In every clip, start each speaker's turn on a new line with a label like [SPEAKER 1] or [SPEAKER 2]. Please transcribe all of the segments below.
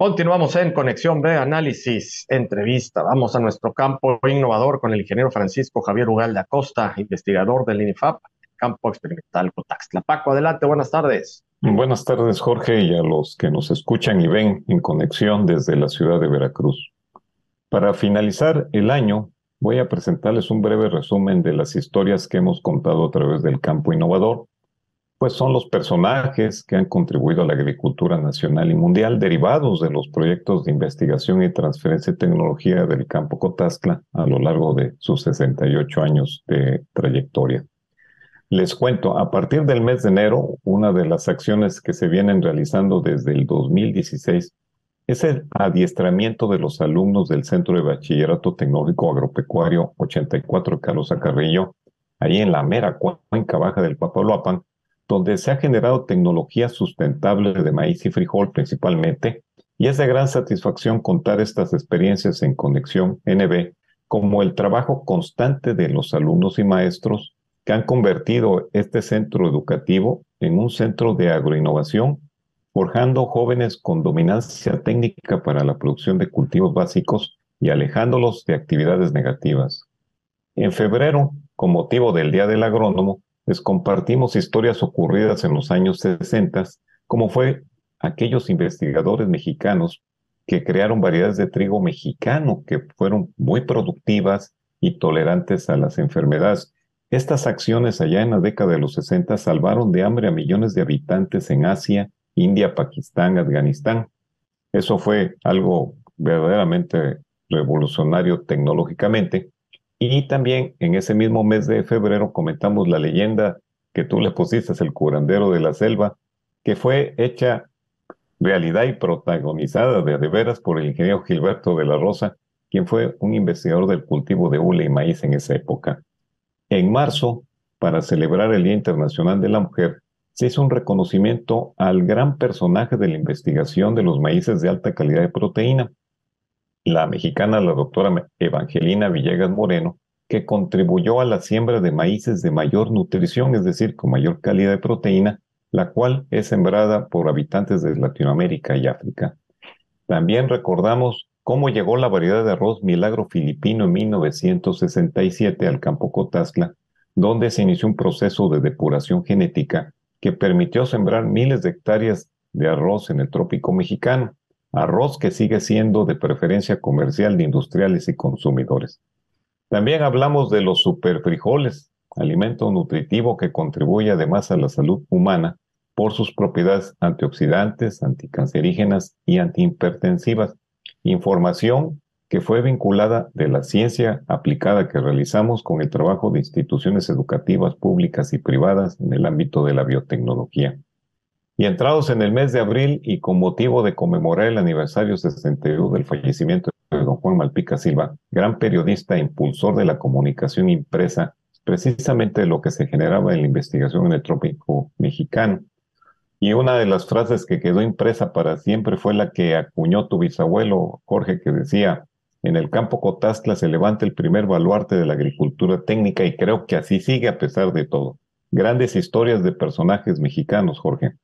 [SPEAKER 1] Continuamos en Conexión B, análisis, entrevista. Vamos a nuestro campo innovador con el ingeniero Francisco Javier Ugalde Acosta, investigador del INIFAP, campo experimental Cotaxtla. Paco, adelante, buenas tardes.
[SPEAKER 2] Buenas tardes, Jorge, y a los que nos escuchan y ven en conexión desde la ciudad de Veracruz. Para finalizar el año, voy a presentarles un breve resumen de las historias que hemos contado a través del campo innovador pues son los personajes que han contribuido a la agricultura nacional y mundial derivados de los proyectos de investigación y transferencia de tecnología del campo Cotazcla a lo largo de sus 68 años de trayectoria. Les cuento, a partir del mes de enero, una de las acciones que se vienen realizando desde el 2016 es el adiestramiento de los alumnos del Centro de Bachillerato Tecnológico Agropecuario 84 Carlos Acarrillo, ahí en la mera cuenca baja del Papaloapan, donde se ha generado tecnología sustentable de maíz y frijol principalmente, y es de gran satisfacción contar estas experiencias en Conexión NB como el trabajo constante de los alumnos y maestros que han convertido este centro educativo en un centro de agroinnovación, forjando jóvenes con dominancia técnica para la producción de cultivos básicos y alejándolos de actividades negativas. En febrero, con motivo del Día del Agrónomo, les compartimos historias ocurridas en los años 60, como fue aquellos investigadores mexicanos que crearon variedades de trigo mexicano que fueron muy productivas y tolerantes a las enfermedades. Estas acciones allá en la década de los 60 salvaron de hambre a millones de habitantes en Asia, India, Pakistán, Afganistán. Eso fue algo verdaderamente revolucionario tecnológicamente y también en ese mismo mes de febrero comentamos la leyenda que tú le pusiste, el curandero de la selva, que fue hecha realidad y protagonizada de, de veras por el ingeniero Gilberto de la Rosa, quien fue un investigador del cultivo de hule y maíz en esa época. En marzo, para celebrar el Día Internacional de la Mujer, se hizo un reconocimiento al gran personaje de la investigación de los maíces de alta calidad de proteína, la mexicana, la doctora Evangelina Villegas Moreno, que contribuyó a la siembra de maíces de mayor nutrición, es decir, con mayor calidad de proteína, la cual es sembrada por habitantes de Latinoamérica y África. También recordamos cómo llegó la variedad de arroz milagro filipino en 1967 al campo Cotazla, donde se inició un proceso de depuración genética que permitió sembrar miles de hectáreas de arroz en el trópico mexicano arroz que sigue siendo de preferencia comercial de industriales y consumidores. También hablamos de los superfrijoles, alimento nutritivo que contribuye además a la salud humana por sus propiedades antioxidantes, anticancerígenas y antihipertensivas. Información que fue vinculada de la ciencia aplicada que realizamos con el trabajo de instituciones educativas públicas y privadas en el ámbito de la biotecnología. Y entrados en el mes de abril y con motivo de conmemorar el aniversario 62 del fallecimiento de don Juan Malpica Silva, gran periodista e impulsor de la comunicación impresa, precisamente lo que se generaba en la investigación en el trópico mexicano. Y una de las frases que quedó impresa para siempre fue la que acuñó tu bisabuelo Jorge, que decía, en el campo Cotazla se levanta el primer baluarte de la agricultura técnica y creo que así sigue a pesar de todo. Grandes historias de personajes mexicanos, Jorge.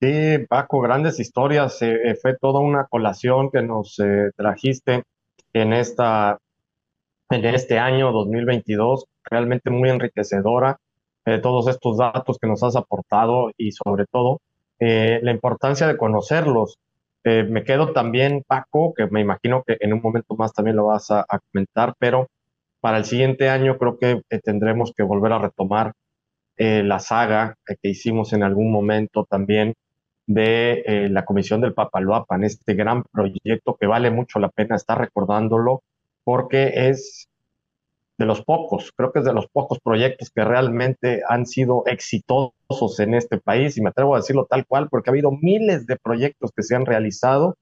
[SPEAKER 1] Sí, Paco, grandes historias. Eh, eh, fue toda una colación que nos eh, trajiste en, esta, en este año 2022, realmente muy enriquecedora. todos estos datos que nos has aportado y sobre todo la importancia de conocerlos. me quedo también, Paco, que me imagino que en un momento más también lo vas a, a comentar, pero para el siguiente año creo que tendremos que volver a retomar la saga que hicimos en algún momento también de eh, la Comisión del Papaloapan, este gran proyecto que vale mucho la pena estar recordándolo porque es de los pocos, creo que es de los pocos proyectos que realmente han sido exitosos en este país y me atrevo a decirlo tal cual porque ha habido miles de proyectos que se han realizado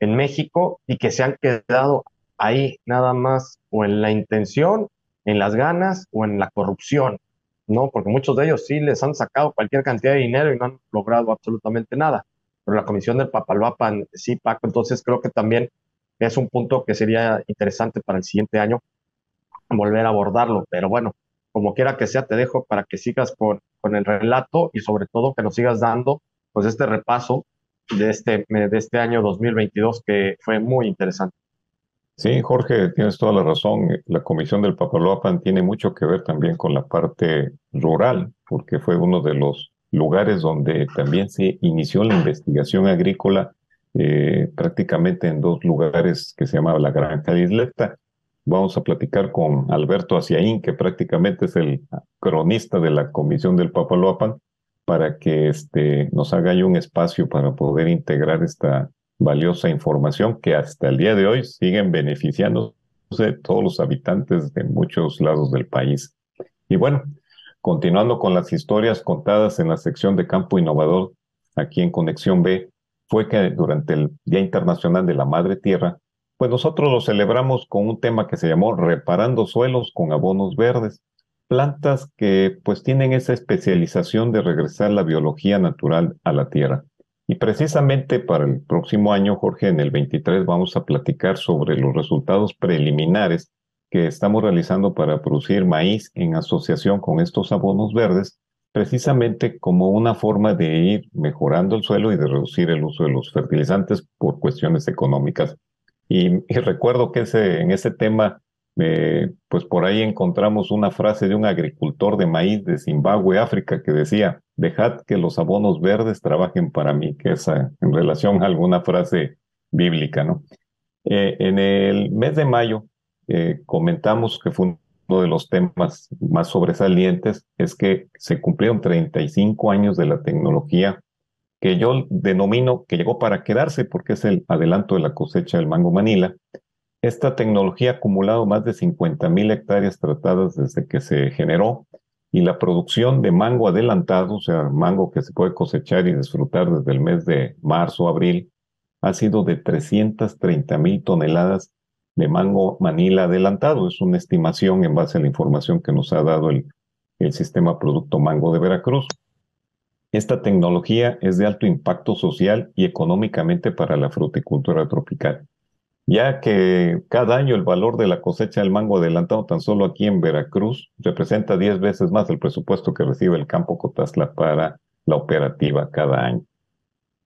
[SPEAKER 1] en México y que se han quedado ahí nada más o en la intención, en las ganas o en la corrupción. ¿No? Porque muchos de ellos sí les han sacado cualquier cantidad de dinero y no han logrado absolutamente nada. Pero la comisión del Papaloapan sí, Paco, entonces creo que también es un punto que sería interesante para el siguiente año volver a abordarlo. Pero bueno, como quiera que sea, te dejo para que sigas con, con el relato y sobre todo que nos sigas dando pues este repaso de este, de este año 2022 que fue muy interesante.
[SPEAKER 2] Sí, Jorge, tienes toda la razón. La Comisión del Papaloapan tiene mucho que ver también con la parte rural, porque fue uno de los lugares donde también se inició la investigación agrícola eh, prácticamente en dos lugares que se llamaba la Granja de Isleta. Vamos a platicar con Alberto Aciaín, que prácticamente es el cronista de la Comisión del Papaloapan, para que este, nos haga un espacio para poder integrar esta valiosa información que hasta el día de hoy siguen beneficiándose todos los habitantes de muchos lados del país. Y bueno, continuando con las historias contadas en la sección de Campo Innovador, aquí en Conexión B, fue que durante el Día Internacional de la Madre Tierra, pues nosotros lo celebramos con un tema que se llamó Reparando suelos con abonos verdes plantas que pues tienen esa especialización de regresar la biología natural a la tierra. Y precisamente para el próximo año, Jorge, en el 23 vamos a platicar sobre los resultados preliminares que estamos realizando para producir maíz en asociación con estos abonos verdes, precisamente como una forma de ir mejorando el suelo y de reducir el uso de los fertilizantes por cuestiones económicas. Y, recuerdo que en ese tema eh, pues por ahí encontramos una frase de un agricultor de maíz de Zimbabue, África, que decía, dejad que los abonos verdes trabajen para mí, que es en relación a alguna frase bíblica, ¿no? Eh, en el mes de mayo eh, comentamos que fue uno de los temas más sobresalientes, es que se cumplieron 35 años de la tecnología que yo denomino que llegó para quedarse porque es el adelanto de la cosecha del mango manila, esta tecnología ha acumulado más de 50.000 hectáreas tratadas desde que se generó y la producción de mango adelantado, o sea, mango que se puede cosechar y disfrutar desde el mes de marzo, abril, ha sido de 330.000 toneladas de mango manila adelantado. Es una estimación en base a la información que nos ha dado el, el sistema Producto Mango de Veracruz. Esta tecnología es de alto impacto social y económicamente para la fruticultura tropical ya que cada año el valor de la cosecha del mango adelantado tan solo aquí en Veracruz representa 10 veces más el presupuesto que recibe el campo Cotazla para la operativa cada año.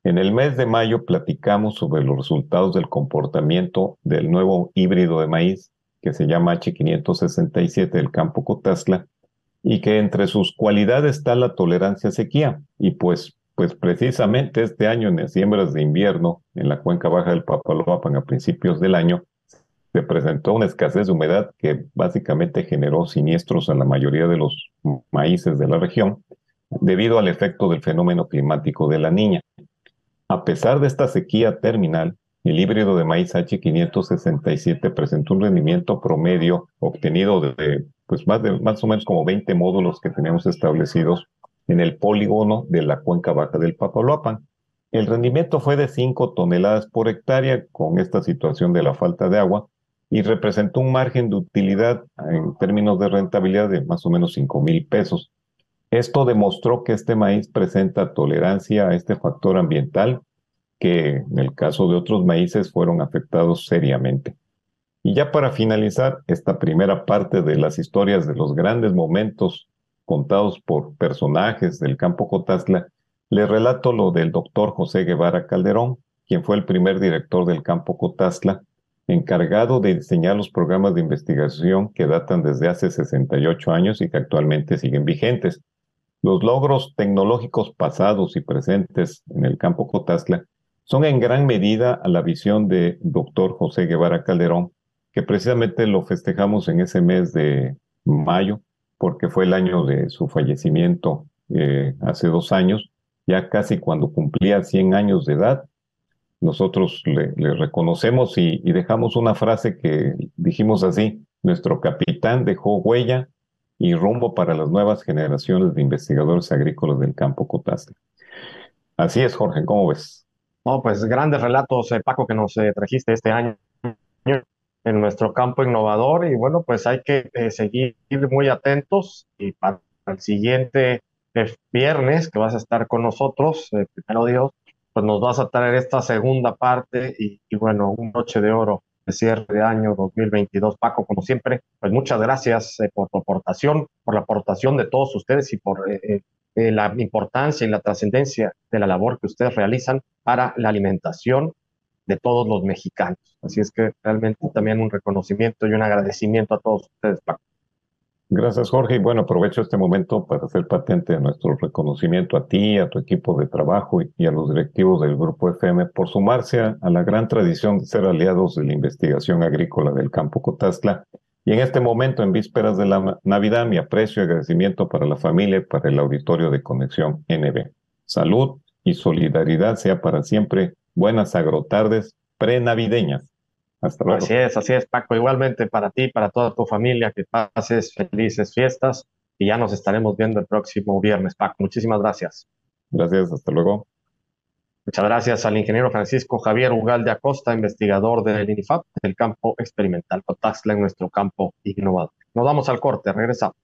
[SPEAKER 2] En el mes de mayo platicamos sobre los resultados del comportamiento del nuevo híbrido de maíz que se llama H567 del campo Cotazla y que entre sus cualidades está la tolerancia a sequía y pues pues precisamente este año en siembras de invierno en la cuenca baja del Papaloapan a principios del año se presentó una escasez de humedad que básicamente generó siniestros a la mayoría de los maíces de la región debido al efecto del fenómeno climático de la niña. A pesar de esta sequía terminal, el híbrido de maíz H567 presentó un rendimiento promedio obtenido de pues más, de, más o menos como 20 módulos que teníamos establecidos en el polígono de la cuenca baja del Papaloapan. El rendimiento fue de 5 toneladas por hectárea con esta situación de la falta de agua y representó un margen de utilidad en términos de rentabilidad de más o menos 5 mil pesos. Esto demostró que este maíz presenta tolerancia a este factor ambiental que en el caso de otros maíces fueron afectados seriamente. Y ya para finalizar esta primera parte de las historias de los grandes momentos contados por personajes del campo Cotazla, le relato lo del doctor José Guevara Calderón, quien fue el primer director del campo Cotazla, encargado de diseñar los programas de investigación que datan desde hace 68 años y que actualmente siguen vigentes. Los logros tecnológicos pasados y presentes en el campo Cotazla son en gran medida a la visión de doctor José Guevara Calderón, que precisamente lo festejamos en ese mes de mayo, porque fue el año de su fallecimiento eh, hace dos años, ya casi cuando cumplía 100 años de edad. Nosotros le, reconocemos y, dejamos una frase que dijimos así, nuestro capitán dejó huella y rumbo para las nuevas generaciones de investigadores agrícolas del campo Cotazla. Así es, Jorge, ¿cómo ves?
[SPEAKER 1] No, pues grandes relatos, eh, Paco, que nos eh, trajiste este año en nuestro campo innovador y bueno, pues hay que eh, seguir muy atentos y para el siguiente eh, viernes que vas a estar con nosotros, eh, primero Dios, pues nos vas a traer esta segunda parte y, bueno, un noche de oro de cierre de año 2022. Paco, como siempre, pues muchas gracias por tu aportación, por la aportación de todos ustedes y por eh, la importancia y la trascendencia de la labor que ustedes realizan para la alimentación de todos los mexicanos. Así es que realmente también un reconocimiento y un agradecimiento a todos ustedes, Paco.
[SPEAKER 2] Gracias, Jorge. Y bueno, aprovecho este momento para hacer patente nuestro reconocimiento a ti, a tu equipo de trabajo y a los directivos del Grupo FM por sumarse a, la gran tradición de ser aliados de la investigación agrícola del campo Cotazla. Y en este momento, en vísperas de la Navidad, mi aprecio y agradecimiento para la familia y para el auditorio de Conexión NB. Salud y solidaridad sea para siempre. Buenas agrotardes prenavideñas.
[SPEAKER 1] Así es, así es, Paco. Igualmente para ti, para toda tu familia, que pases felices fiestas y ya nos estaremos viendo el próximo viernes, Paco. Muchísimas gracias.
[SPEAKER 2] Gracias, hasta luego.
[SPEAKER 1] Muchas gracias al ingeniero Francisco Javier Ugal de Acosta, investigador del INIFAP del campo experimental Cotaxla en nuestro campo innovador. Nos vamos al corte, regresamos.